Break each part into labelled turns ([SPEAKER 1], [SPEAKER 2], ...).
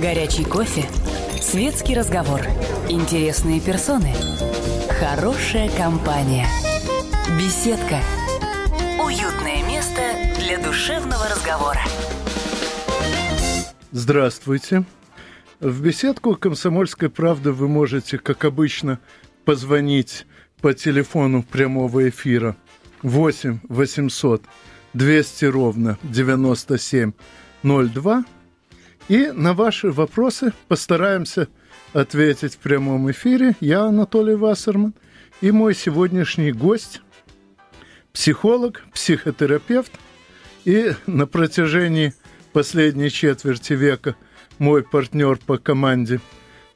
[SPEAKER 1] Горячий кофе. Светский разговор. Интересные персоны. Хорошая компания. Беседка. Уютное место для душевного разговора.
[SPEAKER 2] Здравствуйте. В беседку «Комсомольской правды» вы можете, как обычно, позвонить по телефону прямого эфира 8 800 200 ровно 9702 и на ваши вопросы постараемся ответить в прямом эфире. Я Анатолий Вассерман и мой сегодняшний гость – психолог, психотерапевт и на протяжении последней четверти века мой партнер по команде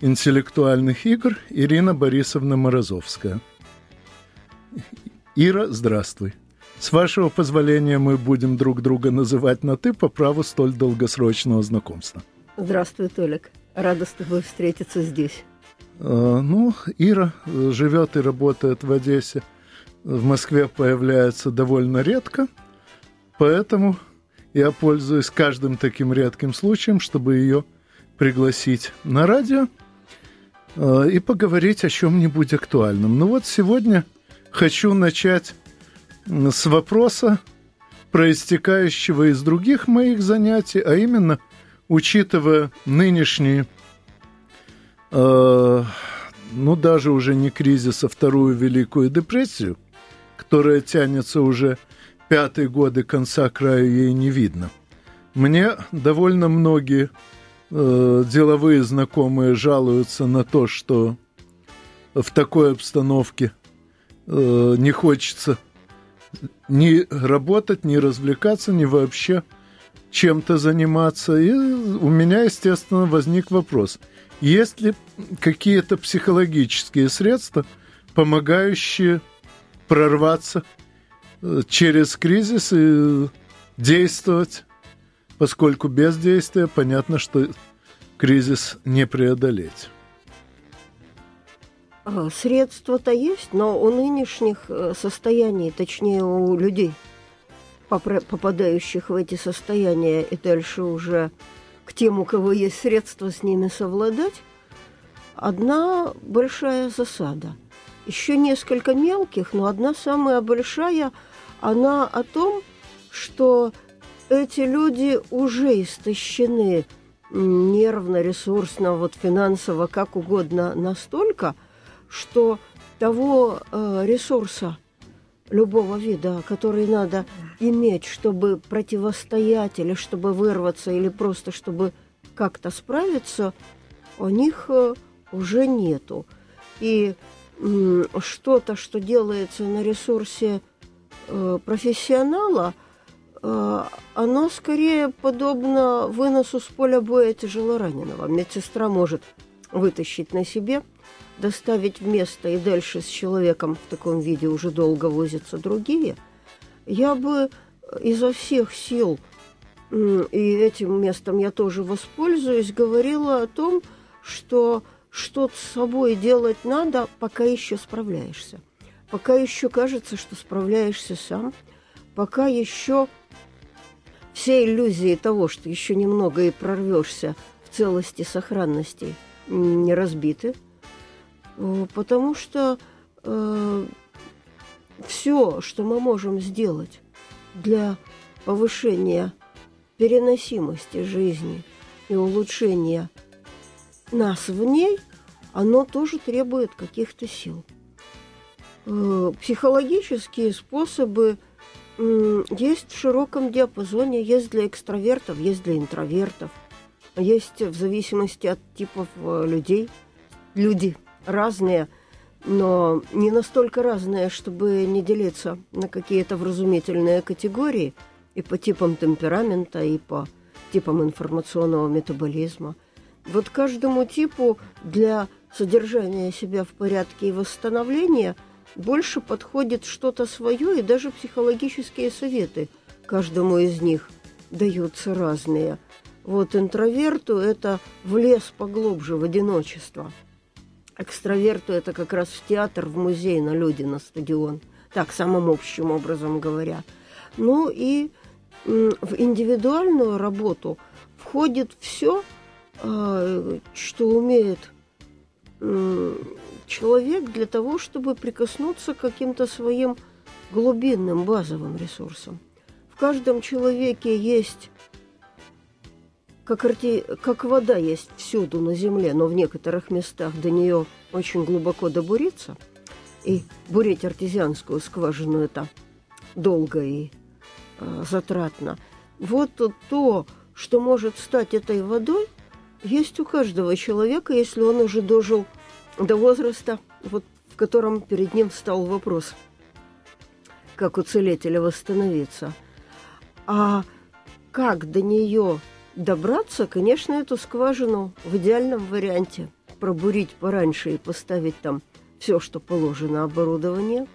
[SPEAKER 2] интеллектуальных игр Ирина Борисовна Морозовская. Ира, здравствуй. С вашего позволения мы будем друг друга называть на «ты» по праву столь долгосрочного знакомства.
[SPEAKER 3] Здравствуй, Толик. Рада с тобой встретиться здесь.
[SPEAKER 2] А, ну, Ира живет и работает в Одессе. В Москве появляется довольно редко, поэтому я пользуюсь каждым таким редким случаем, чтобы ее пригласить на радио а, и поговорить о чем-нибудь актуальном. Ну вот сегодня хочу начать с вопроса, проистекающего из других моих занятий, а именно, учитывая нынешние, э, ну даже уже не кризис, а вторую Великую депрессию, которая тянется уже пятый год и конца края ей не видно. Мне довольно многие э, деловые знакомые жалуются на то, что в такой обстановке э, не хочется не работать, не развлекаться, не вообще чем-то заниматься. И у меня, естественно, возник вопрос. Есть ли какие-то психологические средства, помогающие прорваться э, через кризис и действовать, поскольку без действия понятно, что кризис не преодолеть.
[SPEAKER 3] А, средства-то есть, но у нынешних э, состояний, точнее у людей, попадающих в эти состояния, и дальше уже к тем, у кого есть средства с ними совладать, одна большая засада. Еще несколько мелких, но одна самая большая, она о том, что эти люди уже истощены нервно, ресурсно, вот финансово, как угодно, настолько – что того э, ресурса любого вида, который надо иметь, чтобы противостоять или чтобы вырваться, или просто чтобы как-то справиться, у них э, уже нету. И э, что-то, что делается на ресурсе э, профессионала, оно скорее подобно выносу с поля боя тяжелораненого. Медсестра может вытащить на себе – доставить в место и дальше с человеком в таком виде уже долго возятся другие, я бы изо всех сил, и этим местом я тоже воспользуюсь, говорила о том, что что с собой делать надо, пока еще справляешься. Пока еще кажется, что справляешься сам, пока еще все иллюзии того, что еще немного и прорвешься в целости, сохранности, не разбиты – Э, потому что э, все, что мы можем сделать для повышения переносимости жизни и улучшения нас в ней, оно тоже требует каких-то сил. Э, психологические способы э, есть в широком диапазоне, есть для экстравертов, есть для интровертов, есть в зависимости от типов э, людей, люди – разные, но не настолько разные, чтобы не делиться на какие-то вразумительные категории и по типам темперамента, и по типам информационного метаболизма. Вот каждому типу для содержания себя в порядке и восстановления больше подходит что-то свое, и даже психологические советы каждому из них даются разные. Вот интроверту это в лес поглубже, в одиночество – экстраверту это как раз в театр, в музей, на люди, на стадион. Так, самым общим образом говоря. Ну и в индивидуальную работу входит все, а, что умеет человек для того, чтобы прикоснуться к каким-то своим глубинным базовым ресурсам. В каждом человеке есть, как, арти... как вода есть всюду на Земле, но в некоторых местах до нее очень глубоко добуриться, и бурить артезианскую скважину это долго и э, затратно. Вот то, что может стать этой водой, есть у каждого человека, если он уже дожил до возраста, вот, в котором перед ним встал вопрос, как у целителя восстановиться. А как до нее добраться, конечно, эту скважину в идеальном варианте пробурить пораньше и поставить там все, что положено оборудование.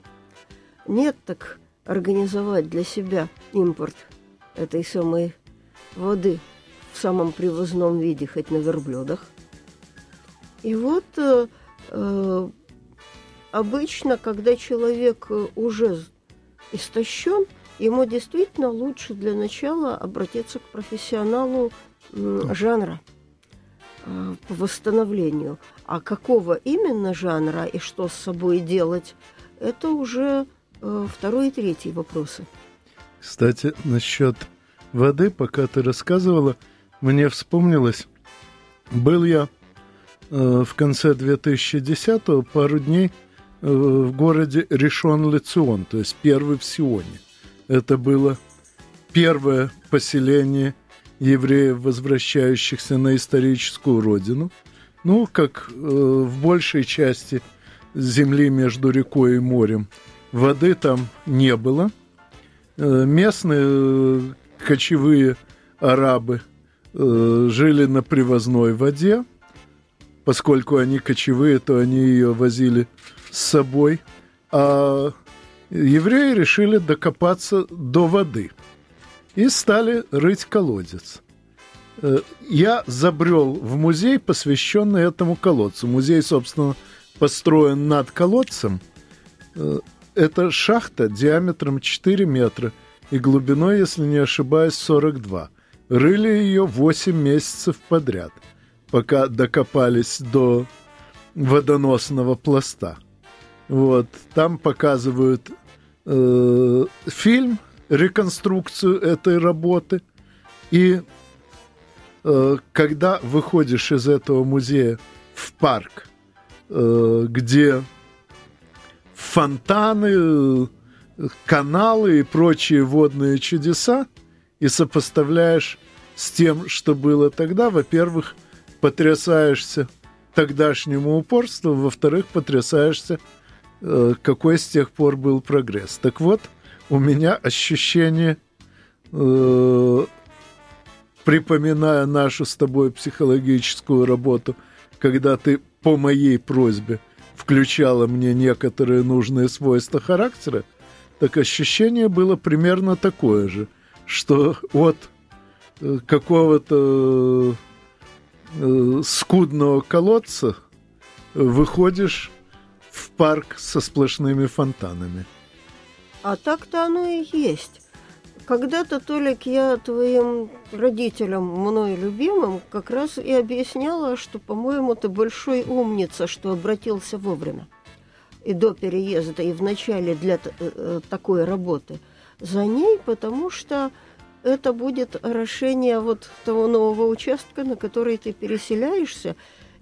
[SPEAKER 3] Нет, так организовать для себя импорт этой самой воды в самом привозном виде, хоть на верблюдах. И вот э, э, обычно, когда человек уже истощен, ему действительно лучше для начала обратиться к профессионалу жанра э, по восстановлению. А какого именно жанра и что с собой делать, это уже э, второй и третий вопросы.
[SPEAKER 2] Кстати, насчет воды, пока ты рассказывала, мне вспомнилось, был я э, в конце 2010-го пару дней в городе Решон-Лецион, то есть первый в Сионе. Это было первое поселение евреев, возвращающихся на историческую родину. Ну, как э, в большей части земли между рекой и морем. Воды там не было. Э, местные э, кочевые арабы – Э, жили на привозной воде. Поскольку они кочевые, то они ее возили с собой. А евреи решили докопаться до воды и стали рыть колодец. Э, я забрел в музей, посвященный этому колодцу. Музей, собственно, построен над колодцем. Э, это шахта диаметром 4 метра и глубиной, если не ошибаюсь, 42. Рыли ее 8 месяцев подряд, пока докопались до водоносного пласта. Вот, там показывают э, фильм, реконструкцию этой работы. И э, когда выходишь из этого музея в парк, э, где фонтаны, каналы и прочие водные чудеса, и сопоставляешь с тем, что было тогда, во-первых, потрясаешься тогдашнему упорству, во-вторых, потрясаешься, какой с тех пор был прогресс. Так вот, у меня ощущение, э, припоминая нашу с тобой психологическую работу, когда ты по моей просьбе включала мне некоторые нужные свойства характера, так ощущение было примерно такое же – что от э, какого-то э, скудного колодца выходишь в парк со сплошными фонтанами.
[SPEAKER 3] А так-то оно и есть. Когда-то, Толик, я твоим родителям, мной любимым, как раз и объясняла, что, по-моему, ты большой умница, что обратился вовремя. И до переезда, и в начале для э, такой работы – за ней, потому что это будет орошение вот того нового участка, на который ты переселяешься,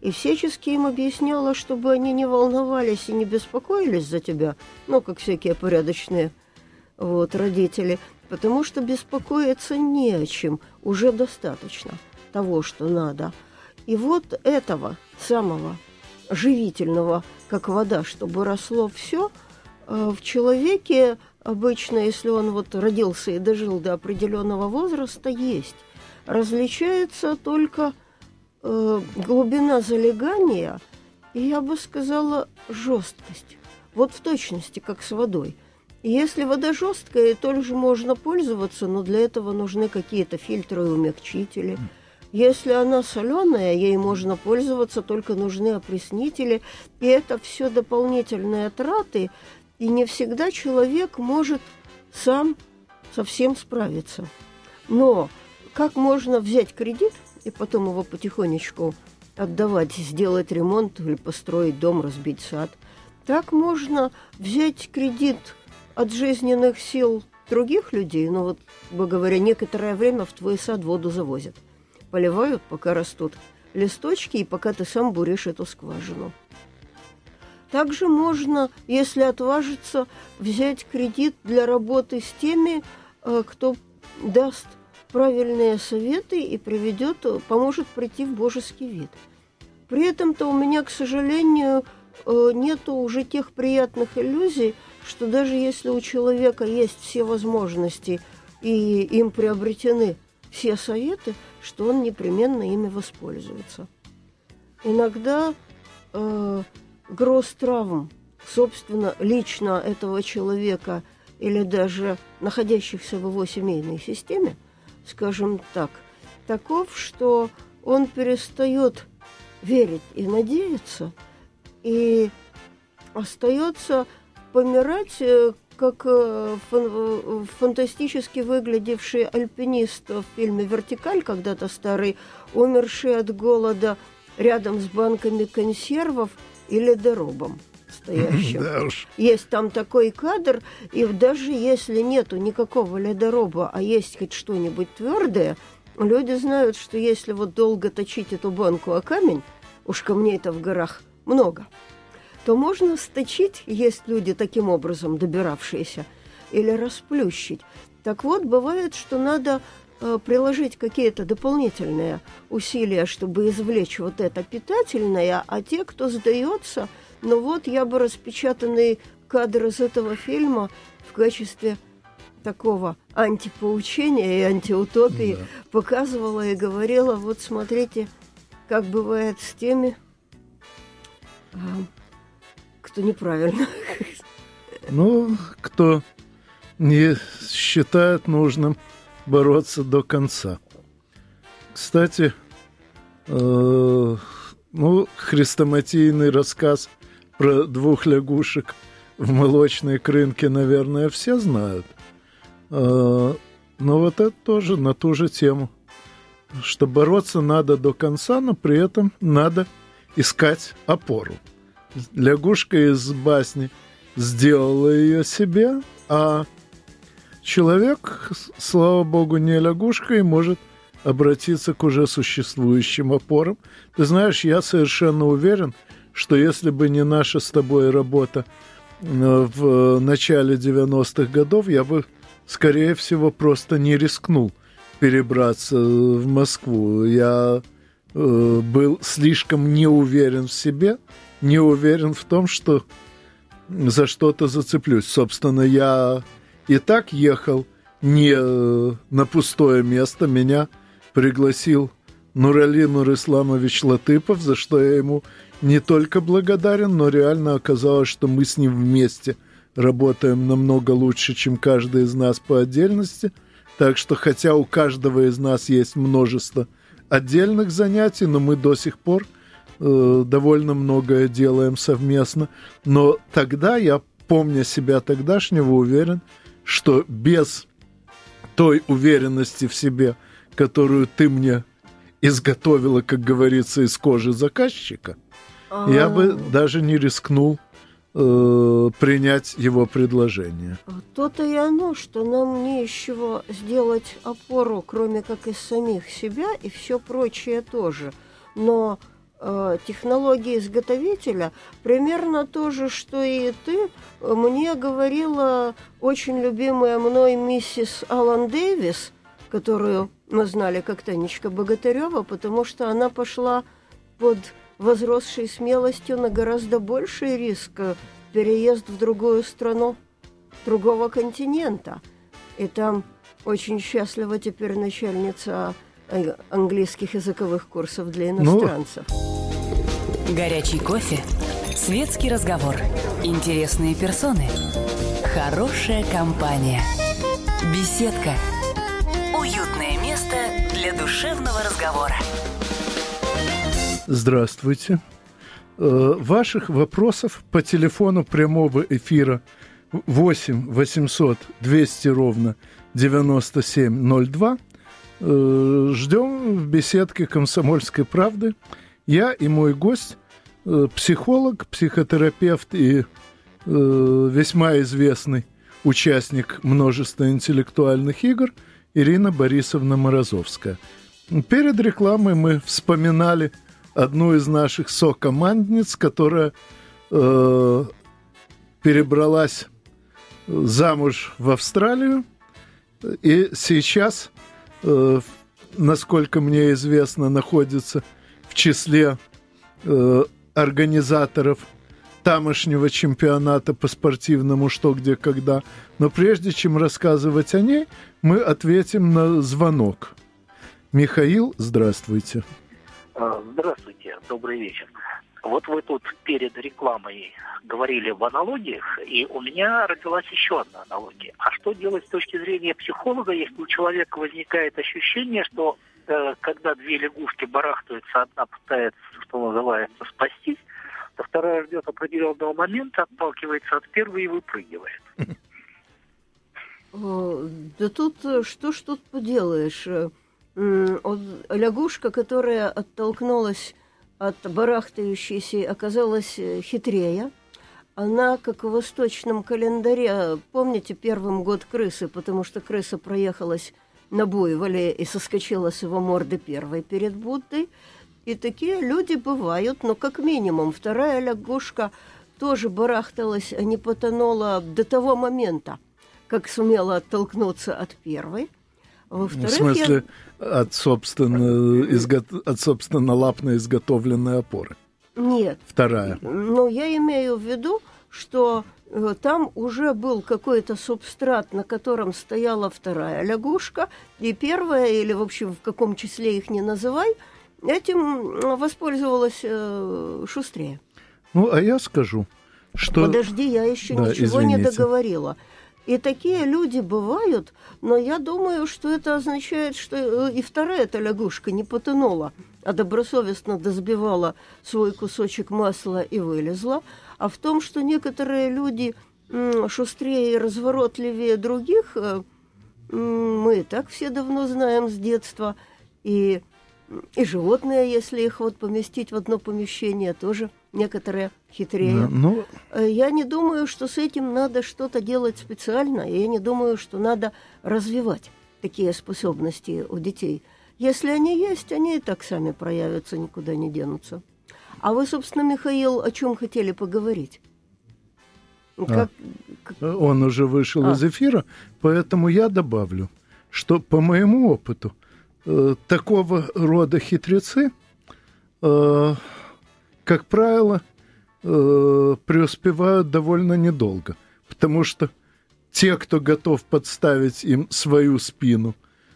[SPEAKER 3] и всячески им объясняла, чтобы они не волновались и не беспокоились за тебя, ну, как всякие порядочные вот, родители, потому что беспокоиться не о чем, уже достаточно того, что надо. И вот этого самого живительного, как вода, чтобы росло все, э, в человеке обычно, если он вот родился и дожил до определенного возраста, есть. Различается только э, глубина залегания и, я бы сказала, жесткость. Вот в точности, как с водой. И если вода жесткая, то же можно пользоваться, но для этого нужны какие-то фильтры и умягчители. Если она соленая, ей можно пользоваться, только нужны опреснители. И это все дополнительные траты, и не всегда человек может сам совсем справиться. Но как можно взять кредит и потом его потихонечку отдавать, сделать ремонт или построить дом, разбить сад. Так можно взять кредит от жизненных сил других людей, ну вот, бы говоря, некоторое время в твой сад воду завозят. Поливают, пока растут листочки, и пока ты сам буришь эту скважину. Также можно, если отважиться, взять кредит для работы с теми, э, кто даст правильные советы и приведет, поможет прийти в божеский вид. При этом-то у меня, к сожалению, э, нету уже тех приятных иллюзий, что даже если у человека есть все возможности и им приобретены все советы, что он непременно ими воспользуется. Иногда э, гроз травм, собственно, лично этого человека или даже находящихся в его семейной системе, скажем так, таков, что он перестает верить и надеяться, и остается помирать, э, как э, фантастически выглядевший альпинист в фильме «Вертикаль», когда-то старый, умерший от голода рядом с банками консервов и ледоробом стоящим. Да уж. Есть там такой кадр, и даже если нету никакого ледороба, а есть хоть что-нибудь твердое, люди знают, что если вот долго точить эту банку о камень, уж камней-то в горах много, то можно сточить, есть люди таким образом добиравшиеся, или расплющить. Так вот, бывает, что надо э, приложить какие-то дополнительные усилия, чтобы извлечь вот это питательное, а те, кто сдается, ну вот я бы распечатанный кадр из этого фильма в качестве такого антипоучения и антиутопии да. показывала и говорила, вот смотрите, как бывает с теми, а, кто неправильно.
[SPEAKER 2] Ну, кто не считает нужным бороться до конца. Кстати, э, ну, хрестоматийный рассказ про двух лягушек в молочной крынке, наверное, все знают. Э, но вот это тоже на ту же тему – что бороться надо до конца, но при этом надо искать опору. Лягушка из басни сделала ее себе, а человек, слава богу, не лягушка и может обратиться к уже существующим опорам. Ты знаешь, я совершенно уверен, что если бы не наша с тобой работа э, в начале 90-х годов, я бы, скорее всего, просто не рискнул – перебраться в Москву. Я э, был слишком не уверен в себе, не уверен в том, что за что-то зацеплюсь. Собственно, я и так ехал не э, на пустое место. Меня пригласил Нуралин Нурисламович Латыпов, за что я ему не только благодарен, но реально оказалось, что мы с ним вместе работаем намного лучше, чем каждый из нас по отдельности – так что, хотя у каждого из нас есть множество отдельных занятий, но мы до сих пор э, довольно многое делаем совместно. Но тогда я, помня себя тогдашнего, уверен, что без той уверенности в себе, которую ты мне изготовила, как говорится, из кожи заказчика, А-а-а. я бы даже не рискнул э, принять его предложение.
[SPEAKER 3] То-то и оно, что нам не из чего сделать опору, кроме как из самих себя, и все прочее тоже. Но э, технология изготовителя примерно то же, что и ты. Мне говорила очень любимая мной миссис Алан Дэвис, которую мы знали как Танечка Богатырева, потому что она пошла под возросшей смелостью на гораздо больший риск э, переезд в другую страну, другого континента. И там очень счастлива теперь начальница э, английских языковых курсов для ну. иностранцев.
[SPEAKER 1] Ну... Горячий кофе, светский разговор, интересные персоны, хорошая компания, беседка, уютное место для душевного разговора.
[SPEAKER 2] Здравствуйте. Э, ваших вопросов по телефону прямого эфира 8 800 200 ровно 9702 Э, ждем в беседке «Комсомольской правды». Я и мой гость, э, психолог, психотерапевт и весьма известный участник множества интеллектуальных игр Ирина Борисовна Морозовская. Перед рекламой мы вспоминали одну из наших сокомандниц, которая э, перебралась замуж в Австралию и сейчас, э, насколько мне известно, находится в числе э, организаторов тамошнего чемпионата по спортивному «Что, где, когда». Но прежде чем рассказывать о ней, мы ответим на звонок. Михаил, здравствуйте.
[SPEAKER 4] А, здравствуйте, добрый вечер. Вот вы тут перед рекламой говорили в аналогиях, и у меня родилась еще одна аналогия. А что делать с точки зрения психолога, если у человека возникает ощущение, что э, когда две лягушки барахтаются, одна пытается, что называется, спастись, то вторая ждет определенного момента, отталкивается от первой и выпрыгивает.
[SPEAKER 3] Да тут э, что ж тут поделаешь? Лягушка, которая оттолкнулась от барахтающейся, оказалась э, хитрее. Она, как в восточном календаре, помните, первым год крысы, потому что крыса проехалась на буйволе и соскочила с его морды первой перед Буддой. И такие люди бывают, но как минимум вторая лягушка тоже барахталась, а не потонула до того момента, как сумела оттолкнуться от первой.
[SPEAKER 2] Во-вторых, в смысле, я... от, собственно, изго... от собственно лапно изготовленной опоры?
[SPEAKER 3] Нет.
[SPEAKER 2] Вторая.
[SPEAKER 3] Но я имею в виду, что э, там уже был какой-то субстрат, на котором стояла вторая лягушка, и первая, или, в общем, в каком числе их не называй – Этим воспользовалась э, шустрее.
[SPEAKER 2] Ну, а я скажу, что...
[SPEAKER 3] Подожди, я еще да, ничего извините. не договорила. И такие люди бывают, но я думаю, что это означает, что э, и вторая эта лягушка не потонула, а добросовестно дозбивала свой кусочек масла и вылезла. А в том, что некоторые люди шустрее и разворотливее других, э, мы и так все давно знаем с детства. И и животные, если их вот поместить в одно помещение, тоже некоторые хитрее. Ну... Я не думаю, что с этим надо что-то делать специально, и я не думаю, что надо развивать такие способности у детей. Если они есть, они и так сами проявятся, никуда не денутся. А вы, собственно, Михаил, о чем хотели поговорить?
[SPEAKER 2] Ну, как, а, Он уже вышел а. из эфира, поэтому я добавлю, что по моему опыту Э, такого рода хитрецы, э, как правило, э, преуспевают довольно недолго, потому что те, кто готов подставить им свою спину,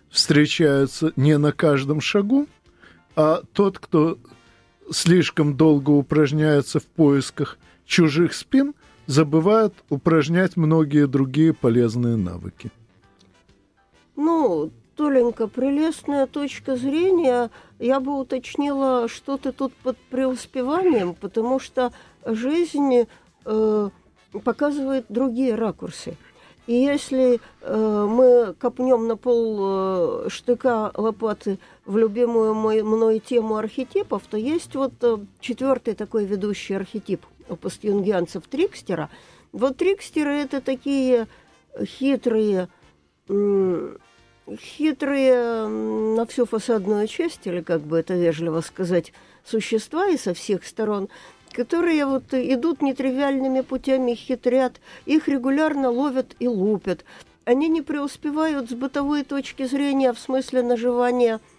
[SPEAKER 2] встречаются не на каждом шагу, а тот, кто слишком долго упражняется в поисках чужих спин, забывает упражнять многие другие полезные навыки.
[SPEAKER 3] Ну, Толенька, прелестная точка зрения. Я бы уточнила, что ты тут под преуспеванием, потому что жизнь э, показывает другие ракурсы. И если э, мы копнем на пол э, штыка лопаты в любимую мой, мной тему архетипов, то есть вот э, четвертый такой ведущий архетип у постюнгианцев Трикстера. Вот Трикстеры это такие хитрые, хитрые на всю фасадную часть, или как бы это вежливо сказать, существа и со всех сторон, которые вот идут нетривиальными путями, хитрят, их регулярно ловят и лупят. Они не преуспевают с бытовой точки зрения в смысле наживания –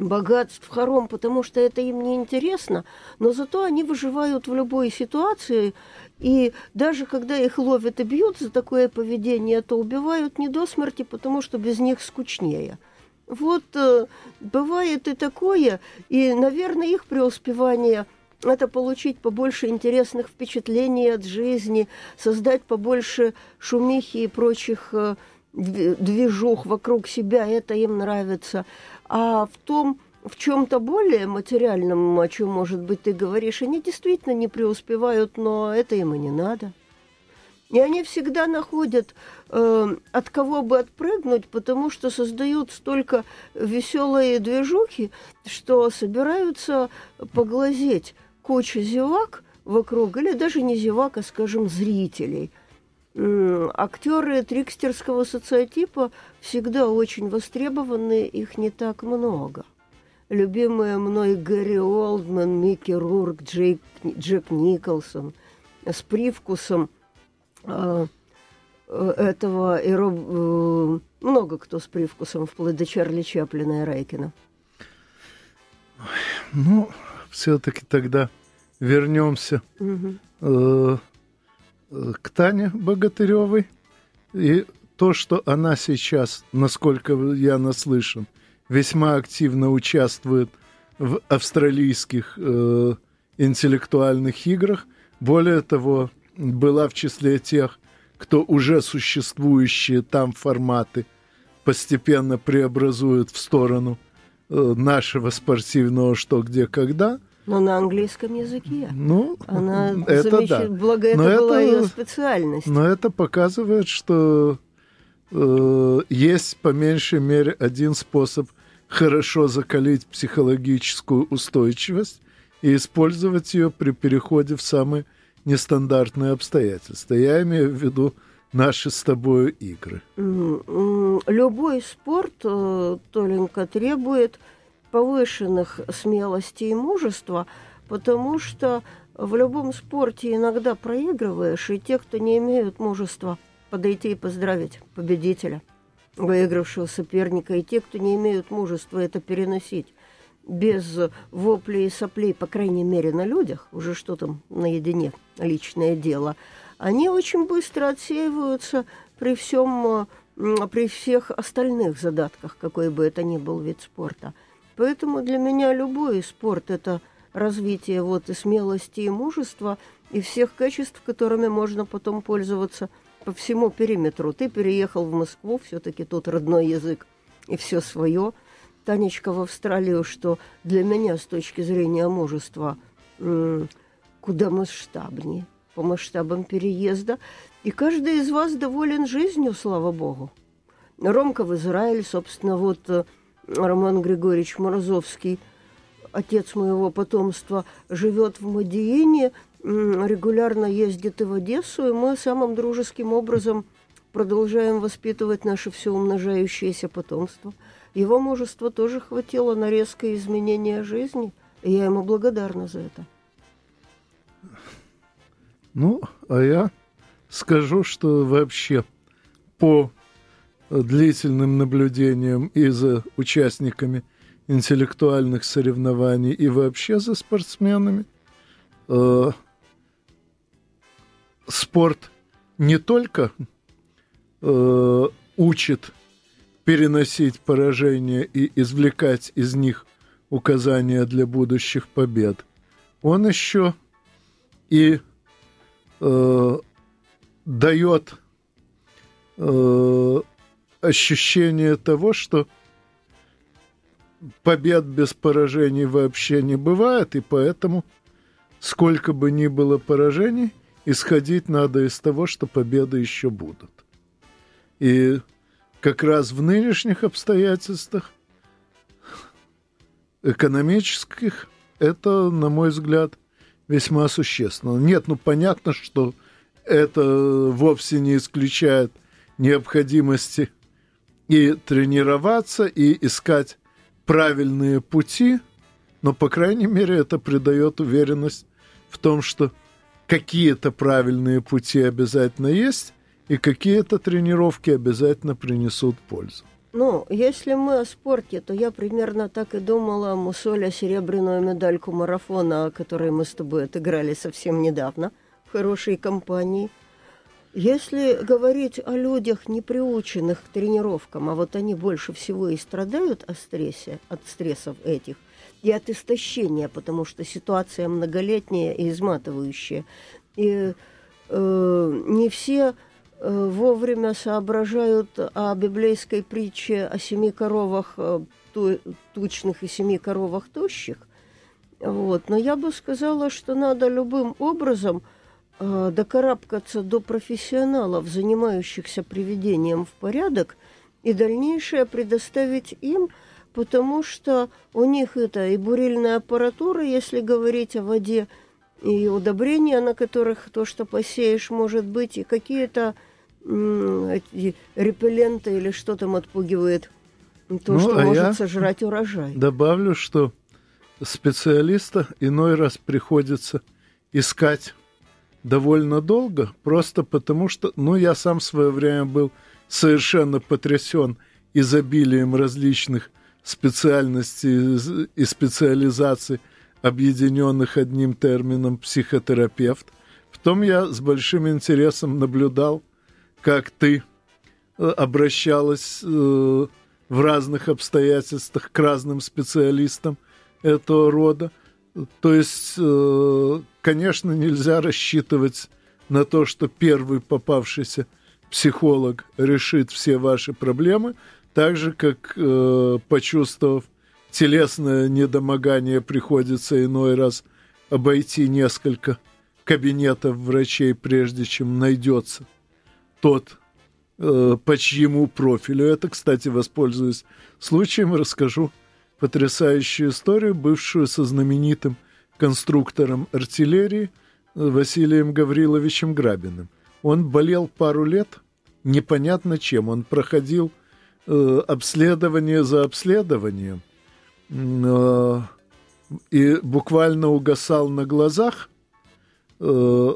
[SPEAKER 3] богатств хором, потому что это им не интересно, но зато они выживают в любой ситуации, и даже когда их ловят и бьют за такое поведение, то убивают не до смерти, потому что без них скучнее. Вот э, бывает и такое, и, наверное, их преуспевание – это получить побольше интересных впечатлений от жизни, создать побольше шумихи и прочих э, движух вокруг себя, это им нравится – а в том, в чем-то более материальном, о чем, может быть, ты говоришь, они действительно не преуспевают, но это им и не надо. И они всегда находят, э, от кого бы отпрыгнуть, потому что создают столько веселые движухи, что собираются поглазеть куча зевак вокруг, или даже не зевак, а, скажем, зрителей. Актеры трикстерского социотипа всегда очень востребованы, их не так много любимые мной Гэри Олдман, Микки Рурк, Джейк, Джек Николсон с привкусом э, этого и Роб, э, много кто с привкусом, вплоть до Чарли Чаплина и Райкина.
[SPEAKER 2] Ну, все-таки тогда вернемся угу. э, к Тане Богатыревой. И то, что она сейчас, насколько я наслышан, весьма активно участвует в австралийских э, интеллектуальных играх. Более того, была в числе тех, кто уже существующие там форматы постепенно преобразует в сторону э, нашего спортивного «что, где, когда».
[SPEAKER 3] Но на английском языке.
[SPEAKER 2] Ну,
[SPEAKER 3] Она это замеч... да. Благо, это но была это, ее специальность.
[SPEAKER 2] Но это показывает, что э, есть по меньшей мере один способ хорошо закалить психологическую устойчивость и использовать ее при переходе в самые нестандартные обстоятельства. Я имею в виду наши с тобой игры.
[SPEAKER 3] Любой спорт, э, Толенька, требует повышенных смелости и мужества, потому что в любом спорте иногда проигрываешь, и те, кто не имеют мужества подойти и поздравить победителя, выигравшего соперника, и те, кто не имеют мужества это переносить без воплей и соплей, по крайней мере, на людях, уже что там наедине, личное дело, они очень быстро отсеиваются при всем, при всех остальных задатках, какой бы это ни был вид спорта. Поэтому для меня любой спорт – это развитие вот и смелости, и мужества, и всех качеств, которыми можно потом пользоваться по всему периметру. Ты переехал в Москву, все-таки тут родной язык и все свое – Танечка в Австралию, что для меня с точки зрения мужества куда масштабнее, по масштабам переезда. И каждый из вас доволен жизнью, слава богу. Ромка в Израиль, собственно, вот э, Роман Григорьевич Морозовский, отец моего потомства, живет в Мадиине, регулярно ездит и в Одессу, и мы самым дружеским образом продолжаем воспитывать наше все умножающееся потомство – его мужества тоже хватило на резкое изменение жизни, и я ему благодарна за это.
[SPEAKER 2] Ну, а я скажу, что вообще по длительным наблюдениям и за участниками интеллектуальных соревнований и вообще за спортсменами, э, спорт не только э, учит переносить поражения и извлекать из них указания для будущих побед, он еще и э, дает э, ощущение того, что побед без поражений вообще не бывает, и поэтому сколько бы ни было поражений, исходить надо из того, что победы еще будут. И как раз в нынешних обстоятельствах экономических это, на мой взгляд, весьма существенно. Нет, ну понятно, что это вовсе не исключает необходимости и тренироваться, и искать правильные пути, но, по крайней мере, это придает уверенность в том, что какие-то правильные пути обязательно есть, и какие-то тренировки обязательно принесут пользу.
[SPEAKER 3] Ну, если мы о спорте, то я примерно так и думала Мусоля серебряную медальку марафона, о которой мы с тобой отыграли совсем недавно в хорошей компании. Если говорить о людях, не приученных к тренировкам, а вот они больше всего и страдают от стресса, от стрессов этих, и от истощения, потому что ситуация многолетняя и изматывающая. И э, не все Э, вовремя соображают о библейской притче о семи коровах э, тучных и семи коровах тощих. Вот. Но я бы сказала, что надо любым образом э, докарабкаться до профессионалов, занимающихся приведением в порядок, и дальнейшее предоставить им, потому что у них это и бурильная аппаратура, если говорить о воде, и удобрения, на которых то, что посеешь, может быть, и какие-то репелленты или что там отпугивает то, ну, что а может сожрать урожай.
[SPEAKER 2] Добавлю, что специалиста иной раз приходится искать довольно долго, просто потому что, ну, я сам в свое время был совершенно потрясен изобилием различных специальностей и специализаций, объединенных одним термином психотерапевт. Потом я с большим интересом наблюдал, как ты э, обращалась э, в разных обстоятельствах к разным специалистам этого рода. То есть, э, конечно, нельзя рассчитывать на то, что первый попавшийся психолог решит все ваши проблемы, так же, как, э, почувствовав телесное недомогание, приходится иной раз обойти несколько кабинетов врачей, прежде чем найдется тот, э, по чьему профилю. Это, кстати, воспользуюсь случаем, расскажу потрясающую историю, бывшую со знаменитым конструктором артиллерии Василием Гавриловичем Грабиным. Он болел пару лет, непонятно чем. Он проходил э, обследование за обследованием э, и буквально угасал на глазах, э,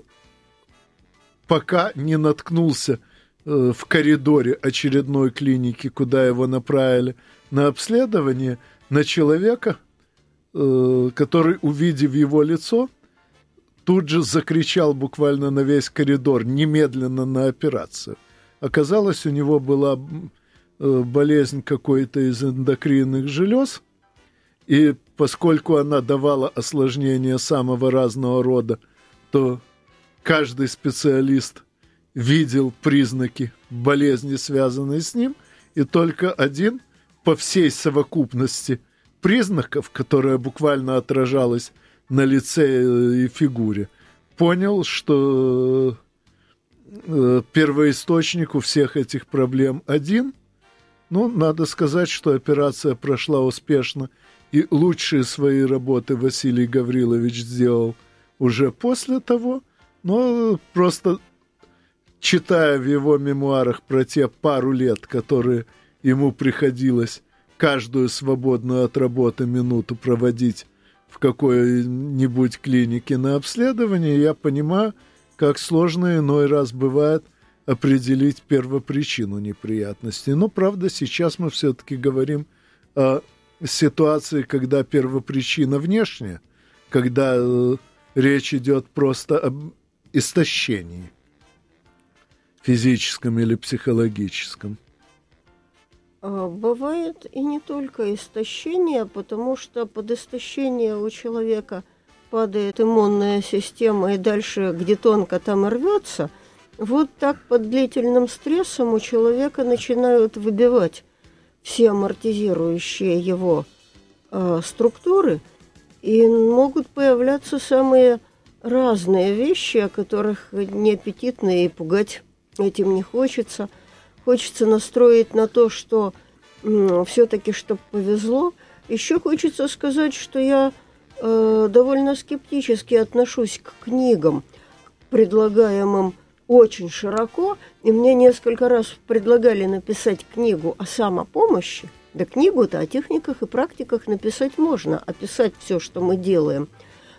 [SPEAKER 2] пока не наткнулся э, в коридоре очередной клиники, куда его направили на обследование, на человека, э, который, увидев его лицо, тут же закричал буквально на весь коридор немедленно на операцию. Оказалось, у него была болезнь какой-то из эндокринных желез, и поскольку она давала осложнения самого разного рода, то каждый специалист видел признаки болезни, связанные с ним, и только один по всей совокупности признаков, которая буквально отражалась на лице и фигуре, понял, что э, первоисточник у всех этих проблем один. Ну, надо сказать, что операция прошла успешно, и лучшие свои работы Василий Гаврилович сделал уже после того, но просто читая в его мемуарах про те пару лет, которые ему приходилось каждую свободную от работы минуту проводить в какой-нибудь клинике на обследование, я понимаю, как сложно иной раз бывает определить первопричину неприятностей. Но, правда, сейчас мы все-таки говорим о ситуации, когда первопричина внешняя, когда э, речь идет просто об истощении физическом или психологическом.
[SPEAKER 3] А, бывает и не только истощение, потому что под истощение у человека падает иммунная система, и дальше где тонко там и рвется. Вот так под длительным стрессом у человека начинают выбивать все амортизирующие его э, структуры, и могут появляться самые разные вещи, о которых неаппетитно и пугать этим не хочется – хочется настроить на то, что все-таки, чтобы повезло. Еще хочется сказать, что я э, довольно скептически отношусь к книгам, предлагаемым очень широко, и мне несколько раз предлагали написать книгу о самопомощи. Да книгу-то о техниках и практиках написать можно, описать все, что мы делаем.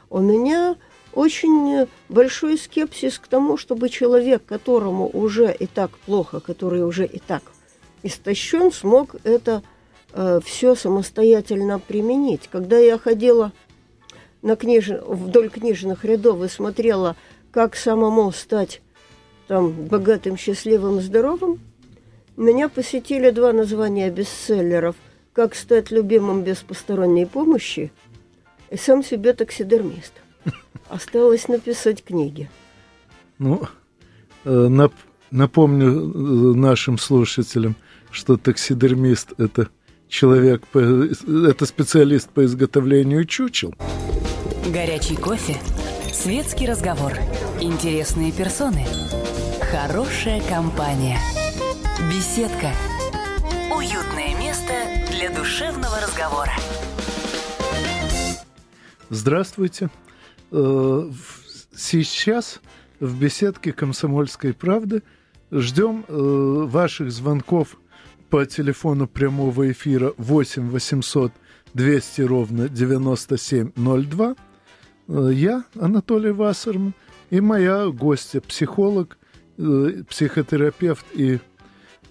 [SPEAKER 3] У меня очень большой скепсис к тому, чтобы человек, которому уже и так плохо, который уже и так истощен, смог это э, все самостоятельно применить. Когда я ходила на книж... вдоль книжных рядов и смотрела, как самому стать там богатым, счастливым, здоровым, меня посетили два названия бестселлеров «Как стать любимым без посторонней помощи» и «Сам себе таксидермист». Осталось написать книги.
[SPEAKER 2] Ну, э, нап напомню э, нашим слушателям, что таксидермист – это человек, это специалист по изготовлению чучел.
[SPEAKER 1] Горячий кофе, Светский разговор. Интересные персоны. Хорошая компания. Беседка. Уютное место для душевного разговора.
[SPEAKER 2] Здравствуйте. Э, сейчас в беседке «Комсомольской правды» ждем э, ваших звонков по телефону прямого эфира 8 800 200 ровно 9702. Э, я, Анатолий Вассерман, и моя гостья, психолог, психотерапевт и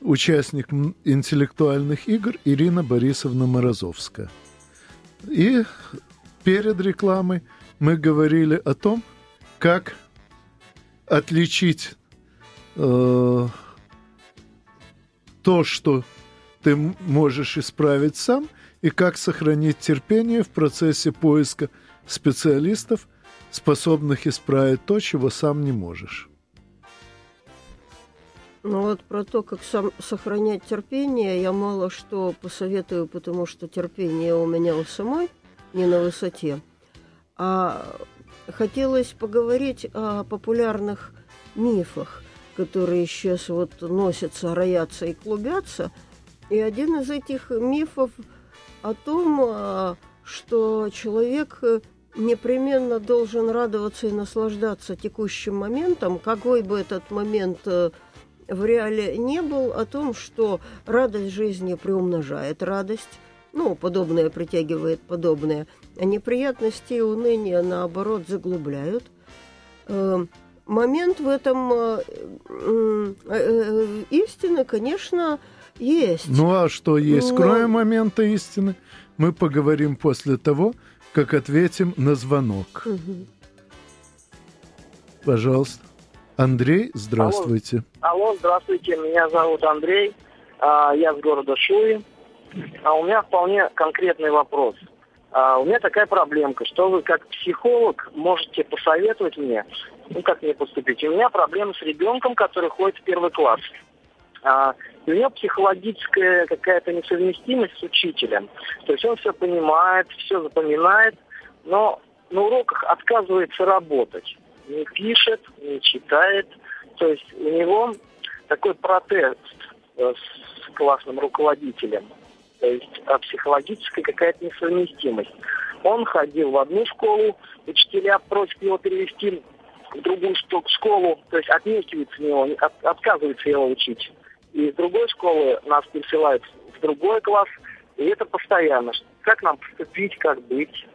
[SPEAKER 2] участник интеллектуальных игр Ирина Борисовна Морозовская. И перед рекламой мы говорили о том, как отличить э, то, что ты можешь исправить сам, и как сохранить терпение в процессе поиска специалистов, способных исправить то, чего сам не можешь.
[SPEAKER 3] Ну вот про то, как сам сохранять терпение, я мало что посоветую, потому что терпение у меня у самой не на высоте. А хотелось поговорить о популярных мифах, которые сейчас вот носятся, роятся и клубятся. И один из этих мифов о том, а, что человек непременно должен радоваться и наслаждаться текущим моментом, какой бы этот момент э, в реале не был, о том, что радость жизни приумножает радость, ну, подобное притягивает подобное, а неприятности и уныние, наоборот, заглубляют. Э, момент в этом э, истины, конечно, есть.
[SPEAKER 2] Ну а что есть?
[SPEAKER 3] Но...
[SPEAKER 2] Кроме момента истины, мы поговорим после того, как ответим на звонок.
[SPEAKER 3] Угу.
[SPEAKER 2] Пожалуйста. Андрей, здравствуйте.
[SPEAKER 5] Алло, Алло здравствуйте. Меня зовут Андрей. А, я с города Шуи. А у меня вполне конкретный вопрос. А, у меня такая проблемка, что вы как психолог можете посоветовать мне, ну как мне поступить. У меня проблема с ребенком, который ходит в первый класс. А, у него психологическая какая-то несовместимость с учителем. То есть он все понимает, все запоминает, но на уроках отказывается работать. Не пишет, не читает. То есть у него такой протест э, с классным руководителем. То есть а психологическая какая-то несовместимость. Он ходил в одну школу, учителя просят его перевести в другую школу, то есть отнекивается него, от, отказывается его учить и из другой школы нас пересылают в другой класс, и это постоянно. Как нам поступить, как быть?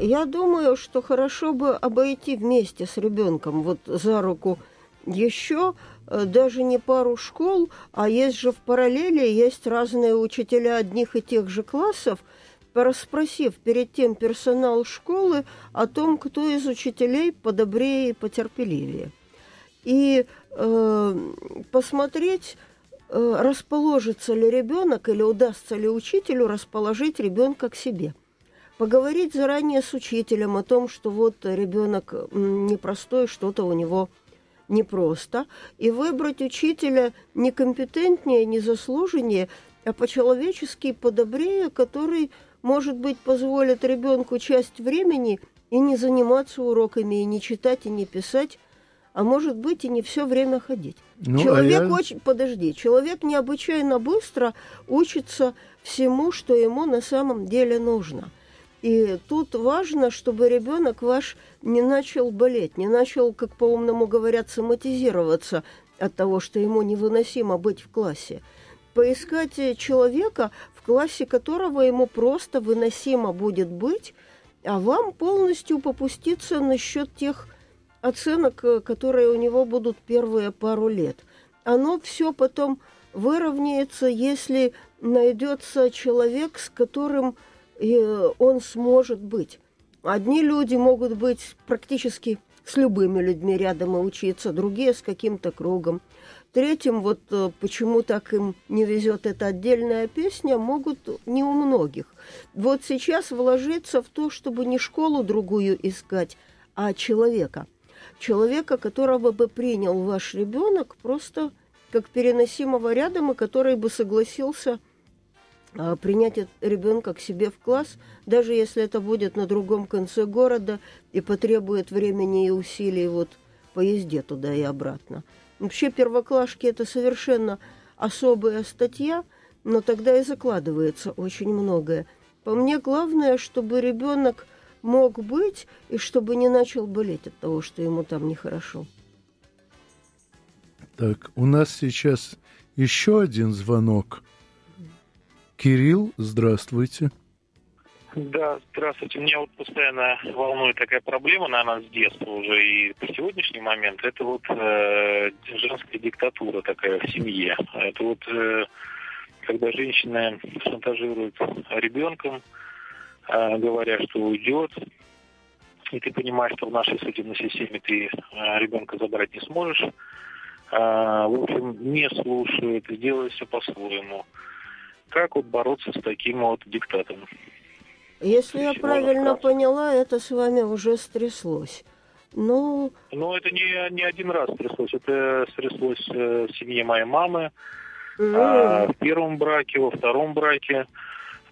[SPEAKER 3] Я думаю, что хорошо бы обойти вместе с ребенком вот за руку еще э, даже не пару школ, а есть же в параллели, есть разные учителя одних и тех же классов, порасспросив перед тем персонал школы о том, кто из учителей подобрее и потерпеливее. И Э, посмотреть, э, расположится ли ребенок или удастся ли учителю расположить ребенка к себе. Поговорить заранее с учителем о том, что вот ребенок непростой, что-то у него непросто, и выбрать учителя некомпетентнее, незаслуженнее, а по-человечески подобрее, который, может быть, позволит ребенку часть времени и не заниматься уроками, и не читать, и не писать, а может быть и не все время ходить. Ну, человек а я... очень, подожди, человек необычайно быстро учится всему, что ему на самом деле нужно. И тут важно, чтобы ребенок ваш не начал болеть, не начал, как по-умному говорят, соматизироваться от того, что ему невыносимо быть в классе. Поискать человека, в классе которого ему просто выносимо будет быть, а вам полностью попуститься насчет тех оценок, э, которые у него будут первые пару лет. Оно все потом выровняется, если найдется человек, с которым э, он сможет быть. Одни люди могут быть практически с любыми людьми рядом и учиться, другие с каким-то кругом. Третьим, вот э, почему так им не везет эта отдельная песня, могут не у многих. Вот сейчас вложиться в то, чтобы не школу другую искать, а человека – человека, которого бы принял ваш ребенок просто как переносимого рядом, и который бы согласился принять ребенка к себе в класс, даже если это будет на другом конце города и потребует времени и усилий вот по езде туда и обратно. Вообще первоклашки это совершенно особая статья, но тогда и закладывается очень многое. По мне главное, чтобы ребенок мог быть и чтобы не начал болеть от того, что ему там нехорошо.
[SPEAKER 2] Так, у нас сейчас еще один звонок. Кирилл, здравствуйте.
[SPEAKER 6] Да, здравствуйте. Меня вот постоянно волнует такая проблема, наверное, с детства уже и по сегодняшний момент. Это вот э, женская диктатура такая в семье. Это вот э, когда женщина шантажирует ребенком, э, говоря, что уйдет, и ты понимаешь, что в нашей судебной системе ты э, ребенка забрать не сможешь. Э, в общем, не слушает, делает все по-своему. Как вот бороться с таким вот диктатом?
[SPEAKER 3] Если я правильно поняла, это с вами уже стряслось. Ну...
[SPEAKER 6] Ну, это не, не один раз стряслось. Это стряслось э, в семье моей мамы, mm. а, в первом браке, во втором браке.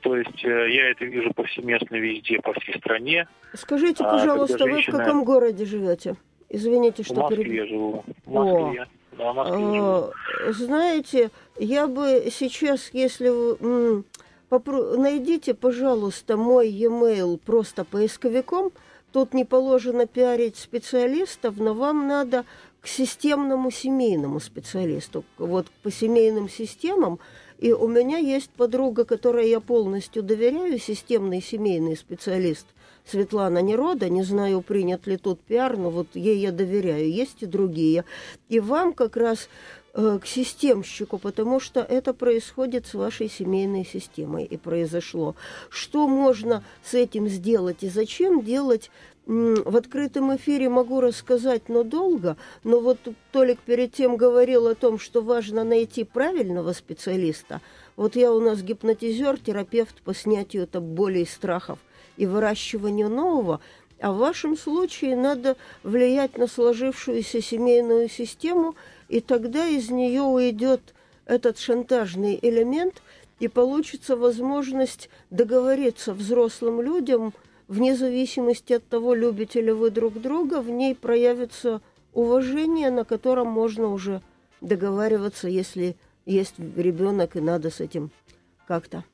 [SPEAKER 6] То есть э, я это вижу повсеместно везде, по всей стране.
[SPEAKER 3] Скажите, а, пожалуйста, а, женщина... вы в каком городе живете? Извините, что...
[SPEAKER 6] В Москве переб... живу. В Москве. О. Да, а.
[SPEAKER 3] Знаете, я бы сейчас, если вы Попро... Найдите, пожалуйста, мой e-mail просто поисковиком. Тут не положено пиарить специалистов, но вам надо к системному семейному специалисту, вот по семейным системам. И у меня есть подруга, которой я полностью доверяю, системный семейный специалист Светлана Нерода. Не знаю, принят ли тут пиар, но вот ей я доверяю. Есть и другие. И вам как раз Э, к системщику, потому что это происходит с вашей семейной системой и произошло. Что можно с этим сделать и зачем делать в открытом эфире могу рассказать, но долго. Но вот Толик перед тем говорил о том, что важно найти правильного специалиста. Вот я у нас гипнотизер, терапевт по снятию там, болей, страхов и выращиванию нового. А в вашем случае надо влиять на сложившуюся семейную систему – и тогда из нее уйдет этот шантажный элемент, и получится возможность договориться взрослым людям, вне зависимости от того, любите ли вы друг друга, в ней проявится уважение, на котором можно уже договариваться, если есть ребенок и надо с этим как-то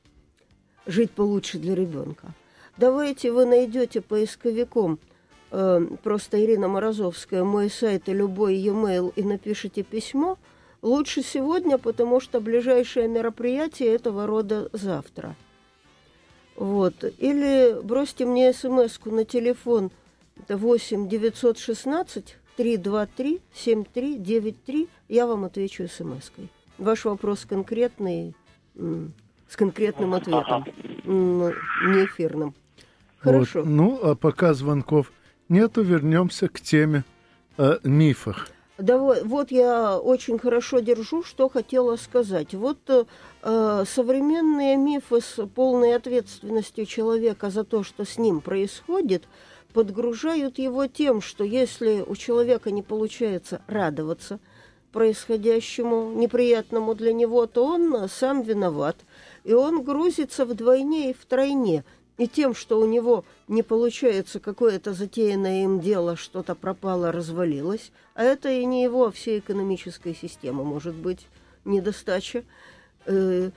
[SPEAKER 3] жить получше для ребенка. Давайте вы найдете поисковиком – э, просто Ирина Морозовская, мой сайт и любой e-mail и напишите письмо, лучше сегодня, потому что ближайшее мероприятие этого рода завтра. Вот. Или бросьте мне смс на телефон 8 916 323 7393, я вам отвечу смс-кой. Ваш вопрос конкретный, с конкретным ответом, не эфирным.
[SPEAKER 2] Хорошо. Вот. Ну, а пока звонков Нету, вернемся к теме о мифах.
[SPEAKER 3] Да вот, вот я очень хорошо держу, что хотела сказать. Вот э, современные мифы с полной ответственностью человека за то, что с ним происходит, подгружают его тем, что если у человека не получается радоваться происходящему, неприятному для него, то он сам виноват. И он грузится вдвойне и втройне – и тем, что у него не получается какое-то затеянное им дело, что-то пропало, развалилось, а это и не его, а всей экономической системы может быть недостача. Э,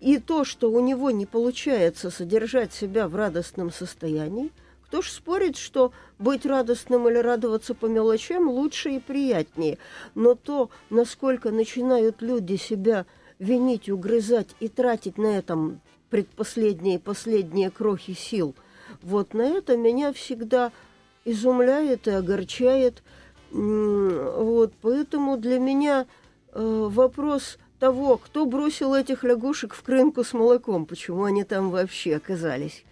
[SPEAKER 3] и то, что у него не получается содержать себя в радостном состоянии, кто ж спорит, что быть радостным или радоваться по мелочам лучше и приятнее. Но то, насколько начинают люди себя винить, угрызать и тратить на этом предпоследние последние крохи сил. Вот на это меня всегда изумляет и огорчает. Вот, поэтому для меня э, вопрос того, кто бросил этих лягушек в крынку с молоком, почему они там вообще оказались,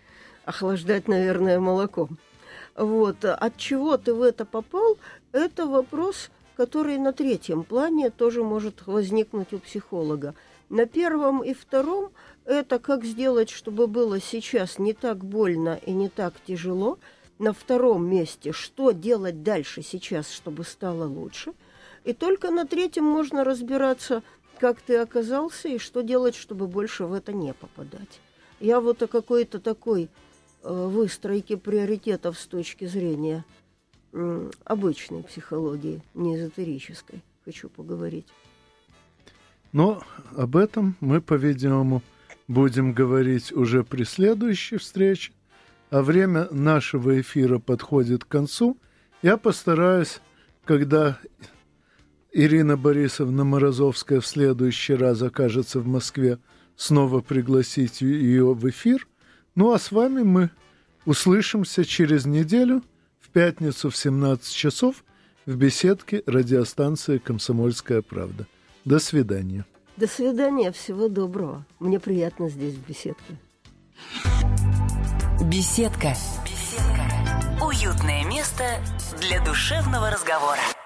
[SPEAKER 3] охлаждать, наверное, молоком. Вот, от чего ты в это попал, это вопрос, который на третьем плане тоже может возникнуть у психолога. На первом и втором – это как сделать, чтобы было сейчас не так больно и не так тяжело. На втором месте, что делать дальше сейчас, чтобы стало лучше. И только на третьем можно разбираться, как ты оказался и что делать, чтобы больше в это не попадать. Я вот о какой-то такой э, выстройке приоритетов с точки зрения обычной психологии, не эзотерической, хочу поговорить.
[SPEAKER 2] Но об этом мы, по-видимому, будем говорить уже при следующей встрече. А время нашего эфира подходит к концу. Я постараюсь, когда Ирина Борисовна Морозовская в следующий раз окажется в Москве, снова пригласить ее в эфир. Ну а с вами мы услышимся через неделю в пятницу в 17 часов в беседке радиостанции «Комсомольская правда». До свидания.
[SPEAKER 3] До свидания, всего доброго. Мне приятно здесь в беседке.
[SPEAKER 1] Беседка. Беседка. Уютное место для душевного разговора.